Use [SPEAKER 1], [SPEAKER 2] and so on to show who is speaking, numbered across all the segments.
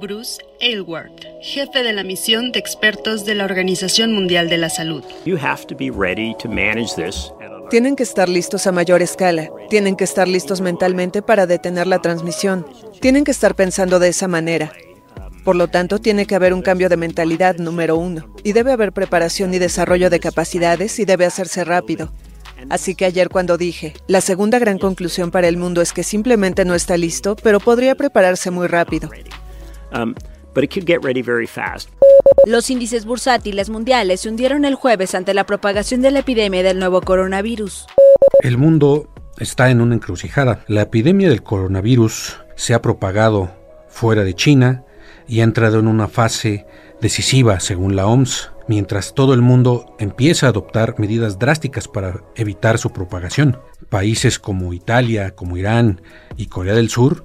[SPEAKER 1] Bruce Aylward, jefe de la misión de expertos de la Organización Mundial de la Salud.
[SPEAKER 2] You have to be ready to manage this.
[SPEAKER 3] Tienen que estar listos a mayor escala. Tienen que estar listos mentalmente para detener la transmisión. Tienen que estar pensando de esa manera. Por lo tanto, tiene que haber un cambio de mentalidad número uno. Y debe haber preparación y desarrollo de capacidades y debe hacerse rápido. Así que ayer cuando dije, la segunda gran conclusión para el mundo es que simplemente no está listo, pero podría prepararse muy rápido.
[SPEAKER 2] Um, but it could get ready very fast.
[SPEAKER 4] Los índices bursátiles mundiales se hundieron el jueves ante la propagación de la epidemia del nuevo coronavirus.
[SPEAKER 5] El mundo está en una encrucijada. La epidemia del coronavirus se ha propagado fuera de China y ha entrado en una fase decisiva, según la OMS, mientras todo el mundo empieza a adoptar medidas drásticas para evitar su propagación. Países como Italia, como Irán y Corea del Sur,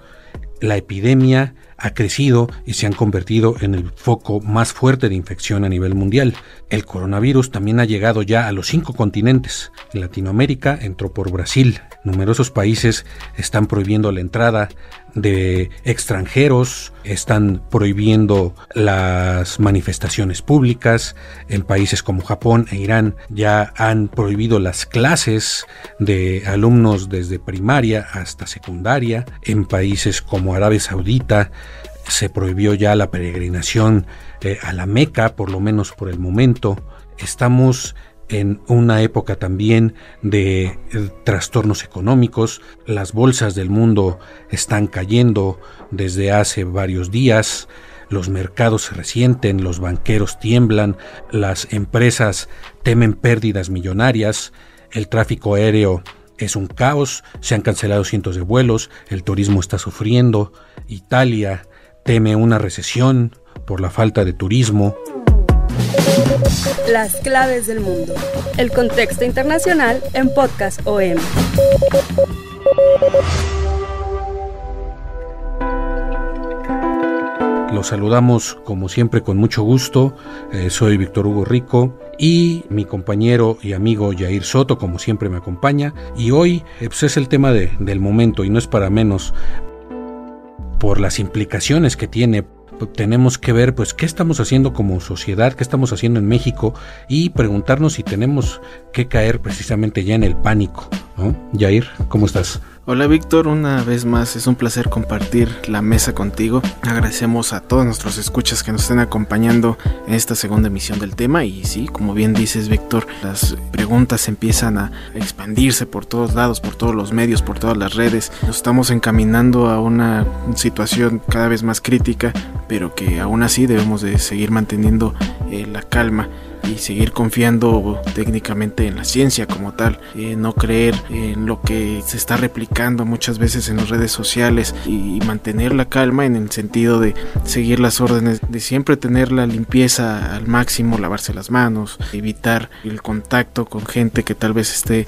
[SPEAKER 5] la epidemia ha crecido y se han convertido en el foco más fuerte de infección a nivel mundial. El coronavirus también ha llegado ya a los cinco continentes. En Latinoamérica entró por Brasil. Numerosos países están prohibiendo la entrada de extranjeros, están prohibiendo las manifestaciones públicas. En países como Japón e Irán ya han prohibido las clases de alumnos desde primaria hasta secundaria. En países como Arabia Saudita se prohibió ya la peregrinación eh, a la Meca, por lo menos por el momento. Estamos en una época también de eh, trastornos económicos. Las bolsas del mundo están cayendo desde hace varios días. Los mercados se resienten, los banqueros tiemblan, las empresas temen pérdidas millonarias, el tráfico aéreo es un caos, se han cancelado cientos de vuelos, el turismo está sufriendo, Italia teme una recesión por la falta de turismo.
[SPEAKER 1] Las claves del mundo. El contexto internacional en Podcast OM.
[SPEAKER 5] Los saludamos como siempre con mucho gusto. Eh, soy Víctor Hugo Rico y mi compañero y amigo Jair Soto como siempre me acompaña. Y hoy pues, es el tema del momento y no es para menos por las implicaciones que tiene tenemos que ver pues qué estamos haciendo como sociedad, qué estamos haciendo en México y preguntarnos si tenemos que caer precisamente ya en el pánico, ¿no? Jair, ¿cómo estás?
[SPEAKER 6] Hola Víctor, una vez más es un placer compartir la mesa contigo. Agradecemos a todos nuestros escuchas que nos estén acompañando en esta segunda emisión del tema y sí, como bien dices Víctor, las preguntas empiezan a expandirse por todos lados, por todos los medios, por todas las redes. Nos estamos encaminando a una situación cada vez más crítica, pero que aún así debemos de seguir manteniendo eh, la calma y seguir confiando técnicamente en la ciencia como tal, eh, no creer en lo que se está replicando muchas veces en las redes sociales y, mantener la calma en el sentido de seguir las órdenes, de siempre tener la limpieza al máximo, lavarse las manos, evitar el contacto con gente que tal vez esté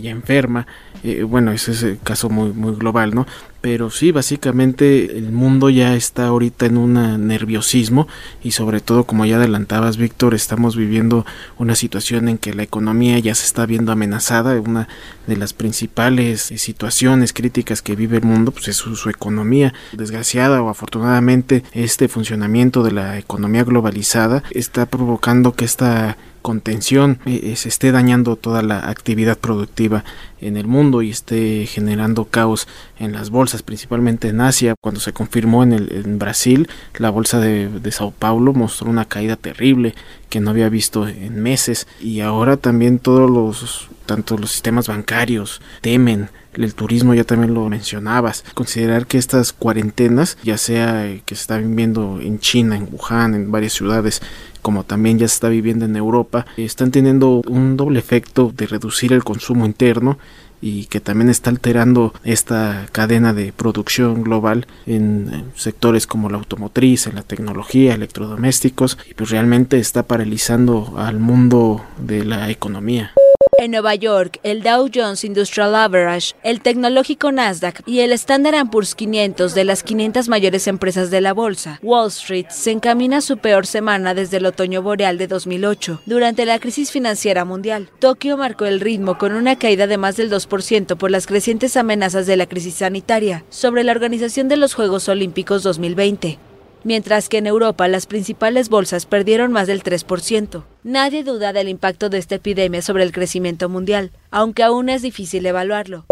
[SPEAKER 6] ya enferma. Eh, bueno, ese es el caso muy, muy global, ¿no? pero sí, básicamente el mundo ya está ahorita en un nerviosismo y sobre todo, como ya adelantabas, Víctor, estamos viviendo una situación en que la economía ya se está viendo amenazada. Una de las principales situaciones críticas que vive el mundo pues es su, su economía. Desgraciada o afortunadamente, este funcionamiento de la economía globalizada está provocando que esta contención eh, eh, se esté dañando toda la actividad productiva en el mundo y esté generando caos en las bolsas, principalmente en Asia. Cuando se confirmó en, el, Brasil, la bolsa de, de Sao Paulo mostró una caída terrible que no había visto en meses y ahora también todos los tanto los sistemas bancarios temen el turismo ya también lo mencionabas. Considerar que estas cuarentenas, ya sea que se está viviendo en China, en Wuhan, en varias ciudades, como también ya se está viviendo en Europa, están teniendo un doble efecto de reducir el consumo interno y que también está alterando esta cadena de producción global en sectores como la automotriz, en la tecnología, electrodomésticos y pues realmente está paralizando al mundo de la economía.
[SPEAKER 4] En Nueva York, el Dow Jones Industrial Average, el tecnológico Nasdaq y el Standard Poor's 500 de las 500 mayores empresas de la bolsa, Wall Street se encamina a su peor semana desde el otoño boreal de 2008, durante la crisis financiera mundial. Tokio marcó el ritmo con una caída de más del 2% por las crecientes amenazas de la crisis sanitaria sobre la organización de los Juegos Olímpicos 2020 mientras que en Europa las principales bolsas perdieron más del 3%. Nadie duda del impacto de esta epidemia sobre el crecimiento mundial, aunque aún es difícil evaluarlo.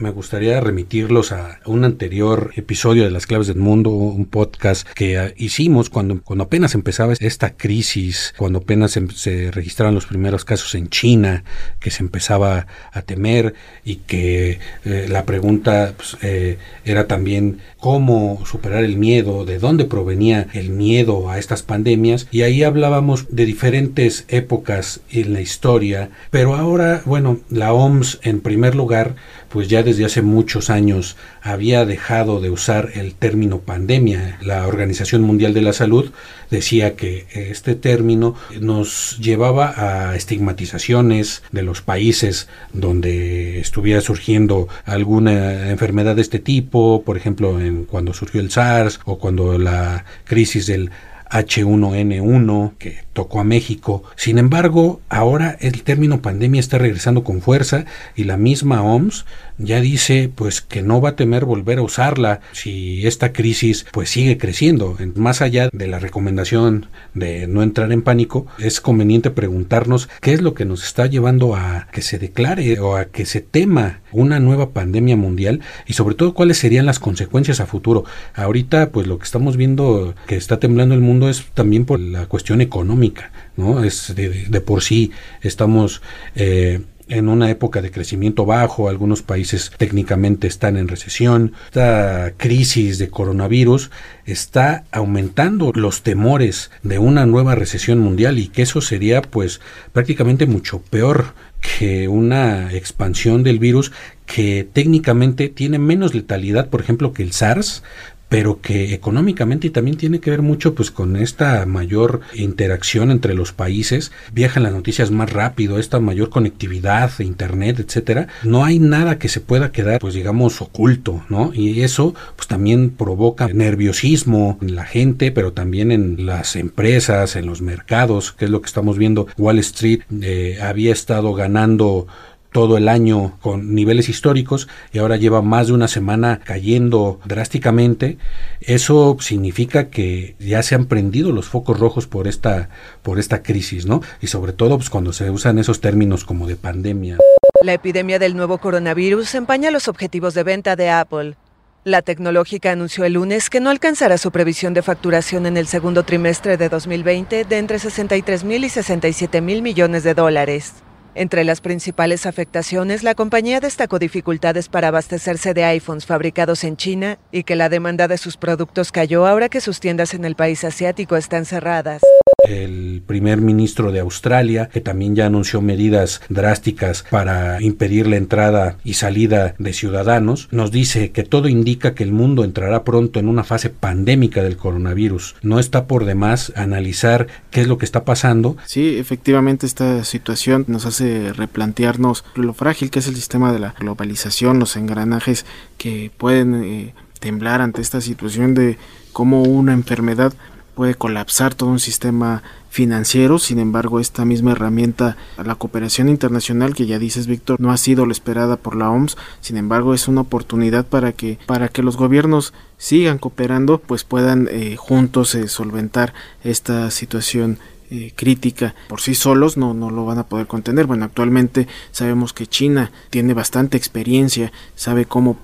[SPEAKER 5] Me gustaría remitirlos a un anterior episodio de Las Claves del Mundo, un podcast que ah, hicimos cuando, cuando apenas empezaba esta crisis, cuando apenas em, se registraron los primeros casos en China, que se empezaba a temer y que eh, la pregunta pues, eh, era también cómo superar el miedo, de dónde provenía el miedo a estas pandemias. Y ahí hablábamos de diferentes épocas en la historia, pero ahora, bueno, la OMS en primer lugar, pues ya desde hace muchos años había dejado de usar el término pandemia. La Organización Mundial de la Salud decía que este término nos llevaba a estigmatizaciones de los países donde estuviera surgiendo alguna enfermedad de este tipo, por ejemplo, en cuando surgió el SARS o cuando la crisis del H1N1 que tocó a México. Sin embargo, ahora el término pandemia está regresando con fuerza y la misma OMS ya dice pues que no va a temer volver a usarla si esta crisis pues sigue creciendo. Más allá de la recomendación de no entrar en pánico, es conveniente preguntarnos qué es lo que nos está llevando a que se declare o a que se tema una nueva pandemia mundial y sobre todo cuáles serían las consecuencias a futuro. Ahorita pues lo que estamos viendo que está temblando el mundo es también por la cuestión económica, ¿no? Es de, por sí estamos eh, en una época de crecimiento bajo, algunos países técnicamente están en recesión. Esta crisis de coronavirus está aumentando los temores de una nueva recesión mundial y que eso sería pues prácticamente mucho peor que una expansión del virus que técnicamente tiene menos letalidad, por ejemplo, que el SARS, pero que económicamente también tiene que ver mucho pues con esta mayor interacción entre los países, viajan las noticias más rápido, esta mayor conectividad, internet, etcétera, no hay nada que se pueda quedar pues digamos oculto, ¿no? Y eso pues también provoca nerviosismo en la gente, pero también en las empresas, en los mercados, que es lo que estamos viendo. Wall Street eh, había estado ganando todo el año con niveles históricos y ahora lleva más de una semana cayendo drásticamente, eso significa que ya se han prendido los focos rojos por esta, por esta crisis, ¿no? Y sobre todo pues, cuando se usan esos términos como de pandemia.
[SPEAKER 3] La epidemia del nuevo coronavirus empaña los objetivos de venta de Apple. La tecnológica anunció el lunes que no alcanzará su previsión de facturación en el segundo trimestre de 2020 de entre 63 mil y 67 mil millones de dólares. Entre las principales afectaciones, la compañía destacó dificultades para abastecerse de iPhones fabricados en China y que la demanda de sus productos cayó ahora que sus tiendas en el país asiático están cerradas
[SPEAKER 5] el primer ministro de Australia, que también ya anunció medidas drásticas para impedir la entrada y salida de ciudadanos, nos dice que todo indica que el mundo entrará pronto en una fase pandémica del coronavirus. No está por demás analizar qué es lo que está pasando.
[SPEAKER 6] Sí, efectivamente esta situación nos hace replantearnos lo frágil que es el sistema de la globalización, los engranajes que pueden eh, temblar ante esta situación de cómo una enfermedad puede colapsar todo un sistema financiero, sin embargo esta misma herramienta, la cooperación internacional que ya dices Víctor, no ha sido la esperada por la OMS, sin embargo es una oportunidad para que, para que los gobiernos sigan cooperando, pues puedan eh, juntos eh, solventar esta situación eh, crítica por sí solos no, no lo van a poder contener. Bueno, actualmente sabemos que China tiene bastante experiencia, sabe cómo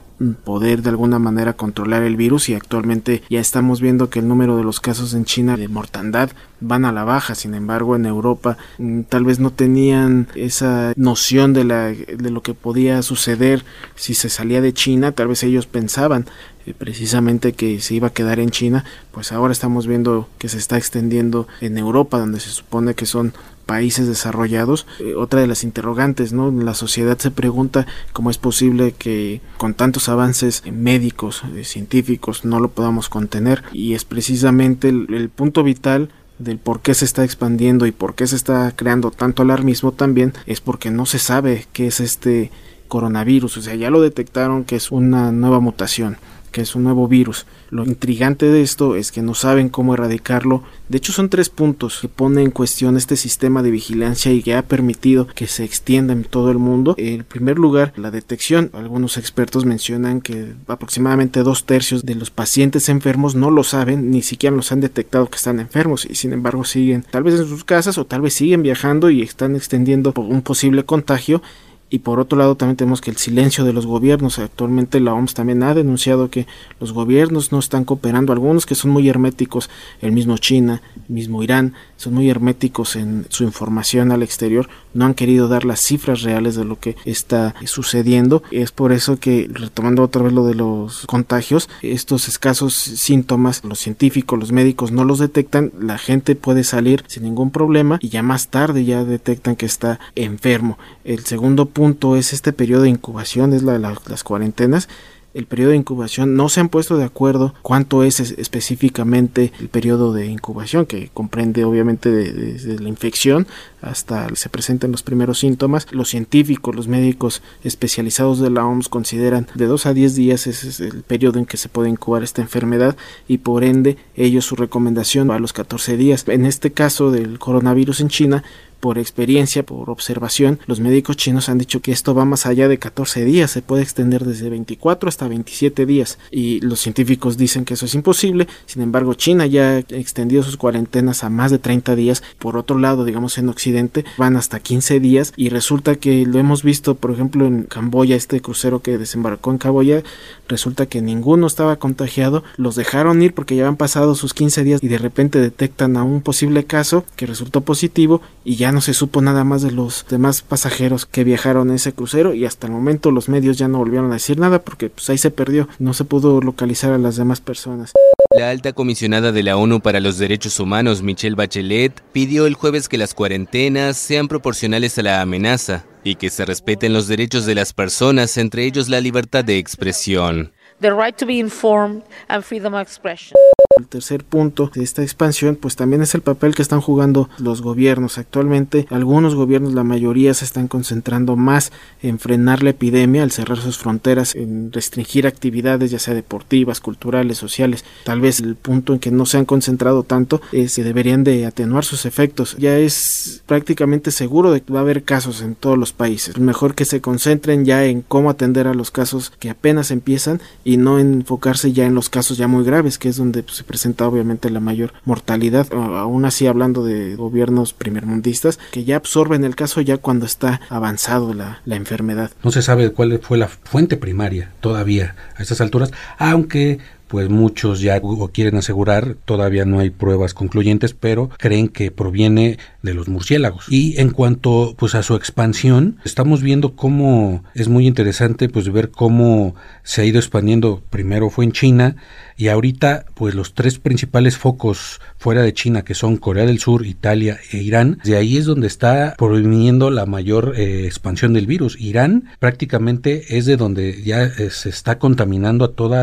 [SPEAKER 6] poder de alguna manera controlar el virus y actualmente ya estamos viendo que el número de los casos en China de mortandad van a la baja. Sin embargo, en Europa mm, tal vez no tenían esa noción de, la, de lo que podía suceder si se salía de China. Tal vez ellos pensaban eh, precisamente que se iba a quedar en China. Pues ahora estamos viendo que se está extendiendo en Europa, donde se supone que son países desarrollados. Eh, otra de las interrogantes, ¿no? La sociedad se pregunta cómo es posible que con tantos avances médicos, eh, científicos, no lo podamos contener. Y es precisamente el punto vital del por qué se está expandiendo y por qué se está creando tanto alarmismo también es porque no se sabe qué es este coronavirus, o sea, ya lo detectaron que es una nueva mutación que es un nuevo virus. Lo intrigante de esto es que no saben cómo erradicarlo. De hecho, son tres puntos que pone en cuestión este sistema de vigilancia y que ha permitido que se extienda en todo el mundo. En primer lugar, la detección. Algunos expertos mencionan que aproximadamente dos tercios de los pacientes enfermos no lo saben, ni siquiera los han detectado que están enfermos y sin embargo siguen tal vez en sus casas o tal vez siguen viajando y están extendiendo un posible contagio y por otro lado también tenemos que el silencio de los gobiernos. Actualmente la OMS también ha denunciado que los gobiernos no están cooperando, algunos que son muy herméticos, el mismo China, el mismo Irán, son muy herméticos en su información al exterior, no han querido dar las cifras reales de lo que está sucediendo. Es por eso que, retomando otra vez lo de los contagios, estos escasos síntomas, los científicos, los médicos no los detectan, la gente puede salir sin ningún problema y ya más tarde ya detectan que está enfermo. El segundo punto es este periodo de incubación, es la de las cuarentenas el periodo de incubación no se han puesto de acuerdo cuánto es específicamente el periodo de incubación que comprende obviamente desde la infección hasta se presentan los primeros síntomas. Los científicos los médicos especializados de la OMS consideran de 2 a 10 días ese es el periodo en que se puede incubar esta enfermedad y por ende ellos su recomendación a los 14 días. En este caso del coronavirus en China por experiencia, por observación, los médicos chinos han dicho que esto va más allá de 14 días, se puede extender desde 24 hasta 27 días y los científicos dicen que eso es imposible, sin embargo China ya ha extendido sus cuarentenas a más de 30 días, por otro lado digamos en Occidente van hasta 15 días y resulta que lo hemos visto por ejemplo en Camboya, este crucero que desembarcó en Camboya, resulta que ninguno estaba contagiado, los dejaron ir porque ya han pasado sus 15 días y de repente detectan a un posible caso que resultó positivo y ya ya no se supo nada más de los demás pasajeros que viajaron en ese crucero y hasta el momento los medios ya no volvieron a decir nada porque pues ahí se perdió, no se pudo localizar a las demás personas.
[SPEAKER 7] La alta comisionada de la ONU para los Derechos Humanos, Michelle Bachelet, pidió el jueves que las cuarentenas sean proporcionales a la amenaza y que se respeten los derechos de las personas, entre ellos la libertad de expresión. The right to be informed
[SPEAKER 6] and freedom of expression. El tercer punto de esta expansión pues también es el papel que están jugando los gobiernos. Actualmente algunos gobiernos, la mayoría se están concentrando más en frenar la epidemia al cerrar sus fronteras, en restringir actividades ya sea deportivas, culturales, sociales. Tal vez el punto en que no se han concentrado tanto es que deberían de atenuar sus efectos. Ya es prácticamente seguro de que va a haber casos en todos los países. Mejor que se concentren ya en cómo atender a los casos que apenas empiezan y no enfocarse ya en los casos ya muy graves, que es donde pues, presenta obviamente la mayor mortalidad, aún así hablando de gobiernos primermundistas que ya absorben el caso ya cuando está avanzado la, la enfermedad.
[SPEAKER 5] No se sabe cuál fue la fuente primaria todavía a estas alturas, aunque pues muchos ya quieren asegurar, todavía no hay pruebas concluyentes, pero creen que proviene de los murciélagos. Y en cuanto pues a su expansión, estamos viendo cómo es muy interesante pues ver cómo se ha ido expandiendo. Primero fue en China y ahorita pues los tres principales focos fuera de China que son Corea del Sur, Italia e Irán, de ahí es donde está proviniendo la mayor eh, expansión del virus. Irán prácticamente es de donde ya eh, se está contaminando a todos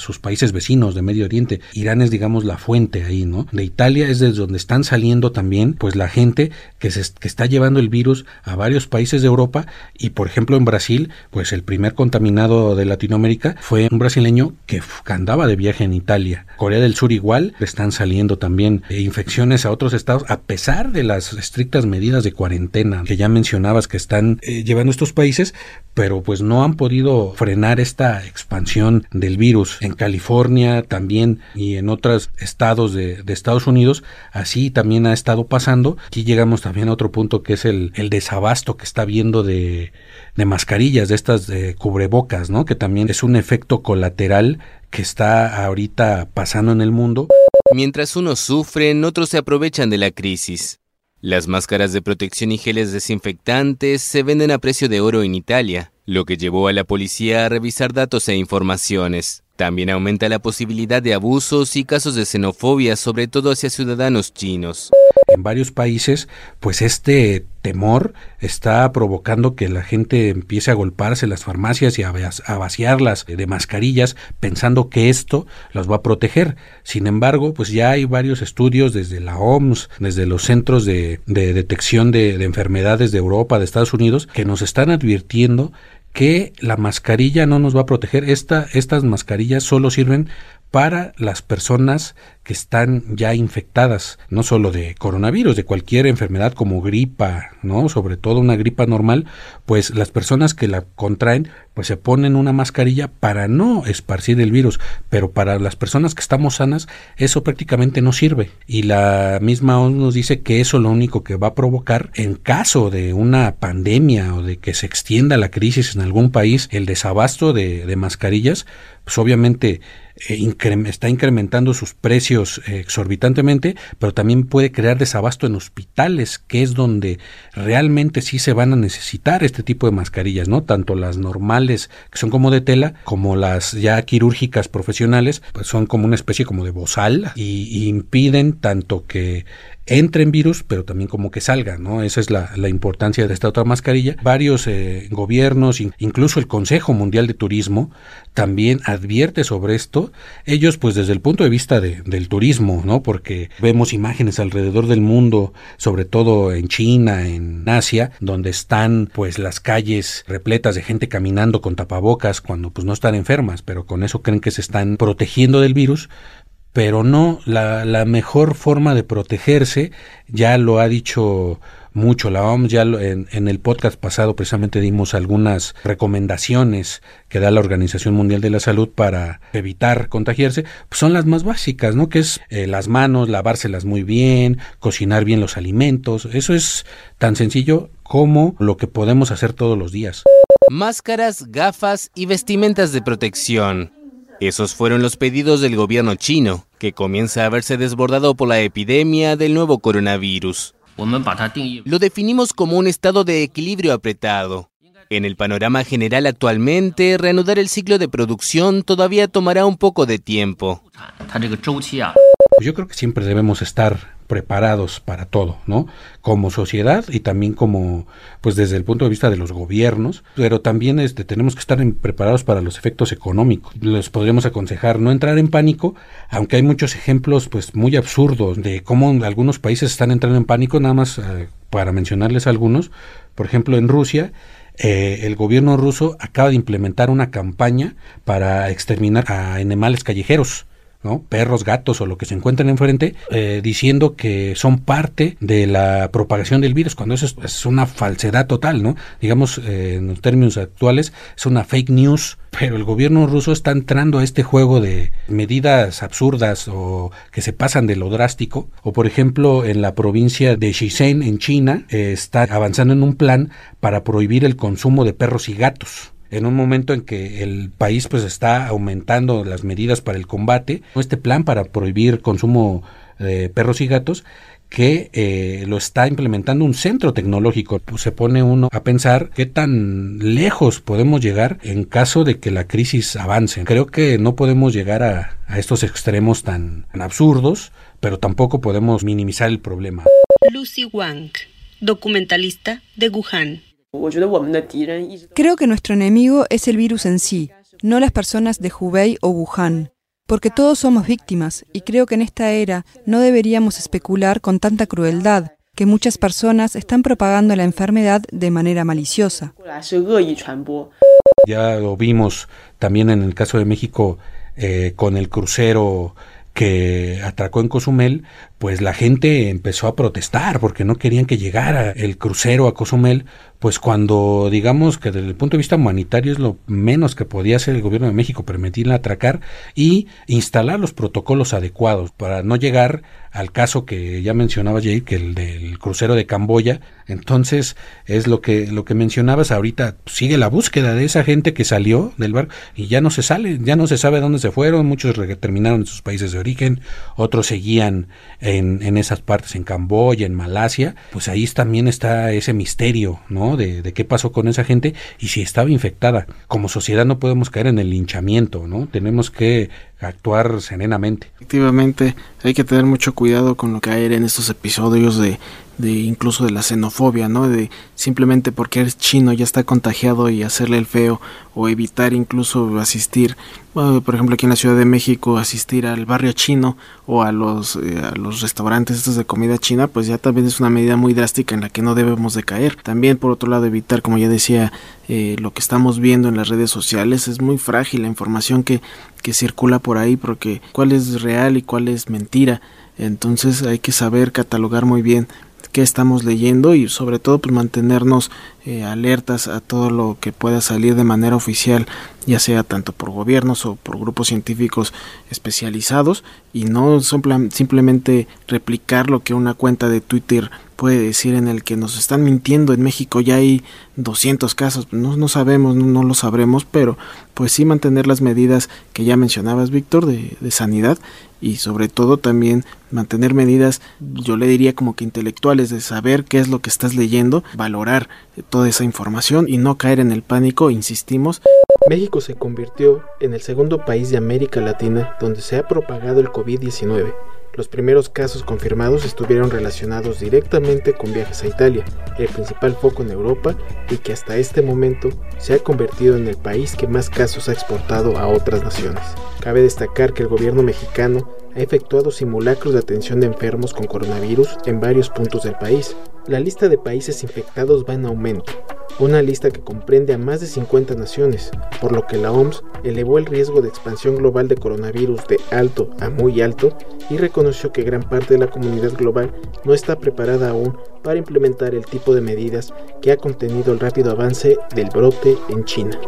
[SPEAKER 5] sus países vecinos de Medio Oriente. Irán es digamos la fuente ahí, ¿no? De Italia es desde donde están saliendo también pues la gente que, se, que está llevando el virus a varios países de Europa y por ejemplo en Brasil pues el primer contaminado de Latinoamérica fue un brasileño que andaba de viaje en Italia. Corea del Sur igual, están saliendo también eh, infecciones a otros estados a pesar de las estrictas medidas de cuarentena que ya mencionabas que están eh, llevando estos países, pero pues no han podido frenar esta expansión del virus en California también y en otros estados de, Estados Unidos. Así también ha estado pasando. Aquí llegamos también a otro punto que es el, el desabasto que está viendo de, de mascarillas, de estas de cubrebocas, ¿no? Que también es un efecto colateral que está ahorita pasando en el mundo.
[SPEAKER 7] Mientras unos sufren, otros se aprovechan de la crisis. Las máscaras de protección y geles desinfectantes se venden a precio de oro en Italia, lo que llevó a la policía a revisar datos e informaciones. También aumenta la posibilidad de abusos y casos de xenofobia, sobre todo hacia ciudadanos chinos.
[SPEAKER 5] En varios países, pues este temor está provocando que la gente empiece a golparse las farmacias y a, vaciarlas de mascarillas pensando que esto las va a proteger. Sin embargo, pues ya hay varios estudios desde la OMS, desde los centros de, detección de, de enfermedades de Europa, de Estados Unidos, que nos están advirtiendo que la mascarilla no nos va a proteger. Esta, estas mascarillas solo sirven para las personas que están ya infectadas, no solo de coronavirus, de cualquier enfermedad como gripa, ¿no? Sobre todo una gripa normal, pues las personas que la contraen, pues se ponen una mascarilla para no esparcir el virus, pero para las personas que estamos sanas, eso prácticamente no sirve. Y la misma ONU nos dice que eso lo único que va a provocar, en caso de una pandemia o de que se extienda la crisis en algún país, el desabasto de, de mascarillas, pues obviamente eh, está incrementando sus precios eh, exorbitantemente, pero también puede crear desabasto en hospitales, que es donde realmente sí se van a necesitar este tipo de mascarillas, ¿no? Tanto las normales, que son como de tela, como las ya quirúrgicas profesionales, pues son como una especie como de bozal y impiden tanto que entre en virus, pero también como que salga, ¿no? Esa es la, importancia de esta otra mascarilla. Varios eh, gobiernos, incluso el Consejo Mundial de Turismo, también advierte sobre esto. Ellos, pues desde el punto de vista del turismo, ¿no? Porque vemos imágenes alrededor del mundo, sobre todo en China, en Asia, donde están pues las calles repletas de gente caminando con tapabocas cuando pues no están enfermas, pero con eso creen que se están protegiendo del virus pero no la, la, mejor forma de protegerse, ya lo ha dicho mucho la OMS, ya en, en, el podcast pasado precisamente dimos algunas recomendaciones que da la Organización Mundial de la Salud para evitar contagiarse, pues son las más básicas, ¿no? Que es eh, las manos, lavárselas muy bien, cocinar bien los alimentos, eso es tan sencillo como lo que podemos hacer todos los días.
[SPEAKER 7] Máscaras, gafas y vestimentas de protección. Esos fueron los pedidos del gobierno chino, que comienza a verse desbordado por la epidemia del nuevo coronavirus. Lo definimos como un estado de equilibrio apretado. En el panorama general actualmente, reanudar el ciclo de producción todavía tomará un poco de tiempo.
[SPEAKER 5] Yo creo que siempre debemos estar preparados para todo, ¿no? Como sociedad y también como, pues desde el punto de vista de los gobiernos, pero también este, tenemos que estar preparados para los efectos económicos. Les podríamos aconsejar no entrar en pánico, aunque hay muchos ejemplos, pues muy absurdos de cómo algunos países están entrando en pánico, nada más eh, para mencionarles algunos. Por ejemplo, en Rusia, eh, el gobierno ruso acaba de implementar una campaña para exterminar a animales callejeros perros, gatos o lo que se encuentren enfrente, eh, diciendo que son parte de la propagación del virus, cuando eso es, una falsedad total, ¿no? Digamos, eh, en los términos actuales, es una fake news, pero el gobierno ruso está entrando a este juego de medidas absurdas o que se pasan de lo drástico, o por ejemplo, en la provincia de Shenzhen, en China, eh, está avanzando en un plan para prohibir el consumo de perros y gatos en un momento en que el país pues está aumentando las medidas para el combate, este plan para prohibir consumo de perros y gatos que eh, lo está implementando un centro tecnológico. Pues, se pone uno a pensar qué tan lejos podemos llegar en caso de que la crisis avance. Creo que no podemos llegar a, a estos extremos tan, tan absurdos, pero tampoco podemos minimizar el problema.
[SPEAKER 1] Lucy Wang, documentalista de Wuhan.
[SPEAKER 8] Creo que nuestro enemigo es el virus en sí, no las personas de Hubei o Wuhan, porque todos somos víctimas y creo que en esta era no deberíamos especular con tanta crueldad, que muchas personas están propagando la enfermedad de manera maliciosa.
[SPEAKER 5] Ya lo vimos también en el caso de México eh, con el crucero que atracó en Cozumel, pues la gente empezó a protestar porque no querían que llegara el crucero a Cozumel, pues cuando digamos que desde el punto de vista humanitario es lo menos que podía hacer el gobierno de México, permitirle atracar y instalar los protocolos adecuados para no llegar al caso que ya mencionaba Jay, que el del crucero de Camboya. Entonces, es lo que, lo que mencionabas ahorita, sigue la búsqueda de esa gente que salió del bar y ya no se sale, ya no se sabe dónde se fueron, muchos terminaron en sus países de origen, otros seguían en, en esas partes, en Camboya, en Malasia, pues ahí también está ese misterio, ¿no? De, qué pasó con esa gente y si estaba infectada. Como sociedad no podemos caer en el linchamiento, ¿no? Tenemos que actuar serenamente.
[SPEAKER 6] Efectivamente, hay que tener mucho cuidado con lo que hay en estos episodios de de incluso de la xenofobia, ¿no? De simplemente porque eres chino ya está contagiado y hacerle el feo o evitar incluso asistir, por ejemplo aquí en la Ciudad de México asistir al barrio chino o a los eh, a los restaurantes estos de comida china, pues ya también es una medida muy drástica en la que no debemos de caer. También por otro lado evitar, como ya decía, eh, lo que estamos viendo en las redes sociales es muy frágil la información que que circula por ahí porque cuál es real y cuál es mentira. Entonces hay que saber catalogar muy bien qué estamos leyendo y sobre todo pues mantenernos eh, alertas a todo lo que pueda salir de manera oficial ya sea tanto por gobiernos o por grupos científicos especializados y no simplemente replicar lo que una cuenta de Twitter puede decir en el que nos están mintiendo. En México ya hay 200 casos no, no sabemos no, lo sabremos pero pues sí mantener las medidas que ya mencionabas Víctor de, de sanidad y sobre todo también mantener medidas yo le diría como que intelectuales de saber qué es lo que estás leyendo valorar toda esa información y no caer en el pánico insistimos
[SPEAKER 9] México se convirtió en el segundo país de América Latina donde se ha propagado el COVID-19. Los primeros casos confirmados estuvieron relacionados directamente con viajes a Italia, el principal foco en Europa y que hasta este momento se ha convertido en el país que más casos ha exportado a otras naciones. Cabe destacar que el gobierno mexicano ha efectuado simulacros de atención de enfermos con coronavirus en varios puntos del país. La lista de países infectados va en aumento, una lista que comprende a más de 50 naciones, por lo que la OMS elevó el riesgo de expansión global de coronavirus de alto a muy alto y reconoció que gran parte de la comunidad global no está preparada aún para implementar el tipo de medidas que ha contenido el rápido avance del brote en China.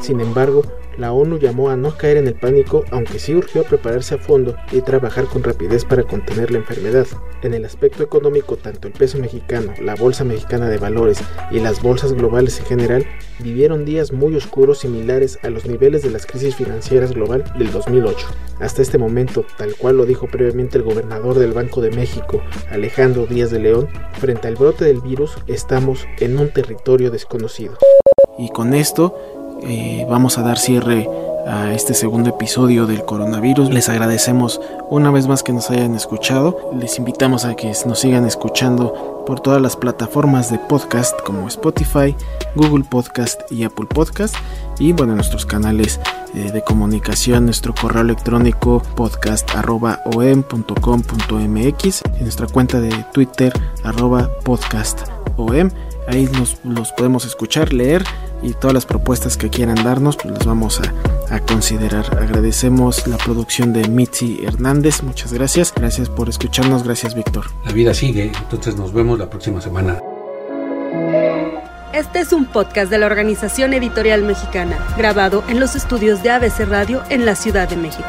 [SPEAKER 9] Sin embargo, la ONU llamó a no caer en el pánico, aunque sí urgió prepararse a fondo y trabajar con rapidez para contener la enfermedad. En el aspecto económico, tanto el peso mexicano, la Bolsa Mexicana de Valores y las bolsas globales en general vivieron días muy oscuros similares a los niveles de las crisis financieras global del 2008. Hasta este momento, tal cual lo dijo previamente el gobernador del Banco de México, Alejandro Díaz de León, frente al brote del virus estamos en un territorio desconocido.
[SPEAKER 6] Y con esto eh, vamos a dar cierre a este segundo episodio del coronavirus. Les agradecemos una vez más que nos hayan escuchado. Les invitamos a que nos sigan escuchando por todas las plataformas de podcast como Spotify, Google Podcast y Apple Podcast. Y bueno, nuestros canales eh, de comunicación, nuestro correo electrónico podcast.om.com.mx y nuestra cuenta de Twitter arroba podcastom. Ahí nos los podemos escuchar, leer y todas las propuestas que quieran darnos, pues las vamos a, a considerar. Agradecemos la producción de Mitzi Hernández, muchas gracias. Gracias por escucharnos, gracias Víctor.
[SPEAKER 5] La vida sigue, entonces nos vemos la próxima semana.
[SPEAKER 1] Este es un podcast de la Organización Editorial Mexicana, grabado en los estudios de ABC Radio en la Ciudad de México.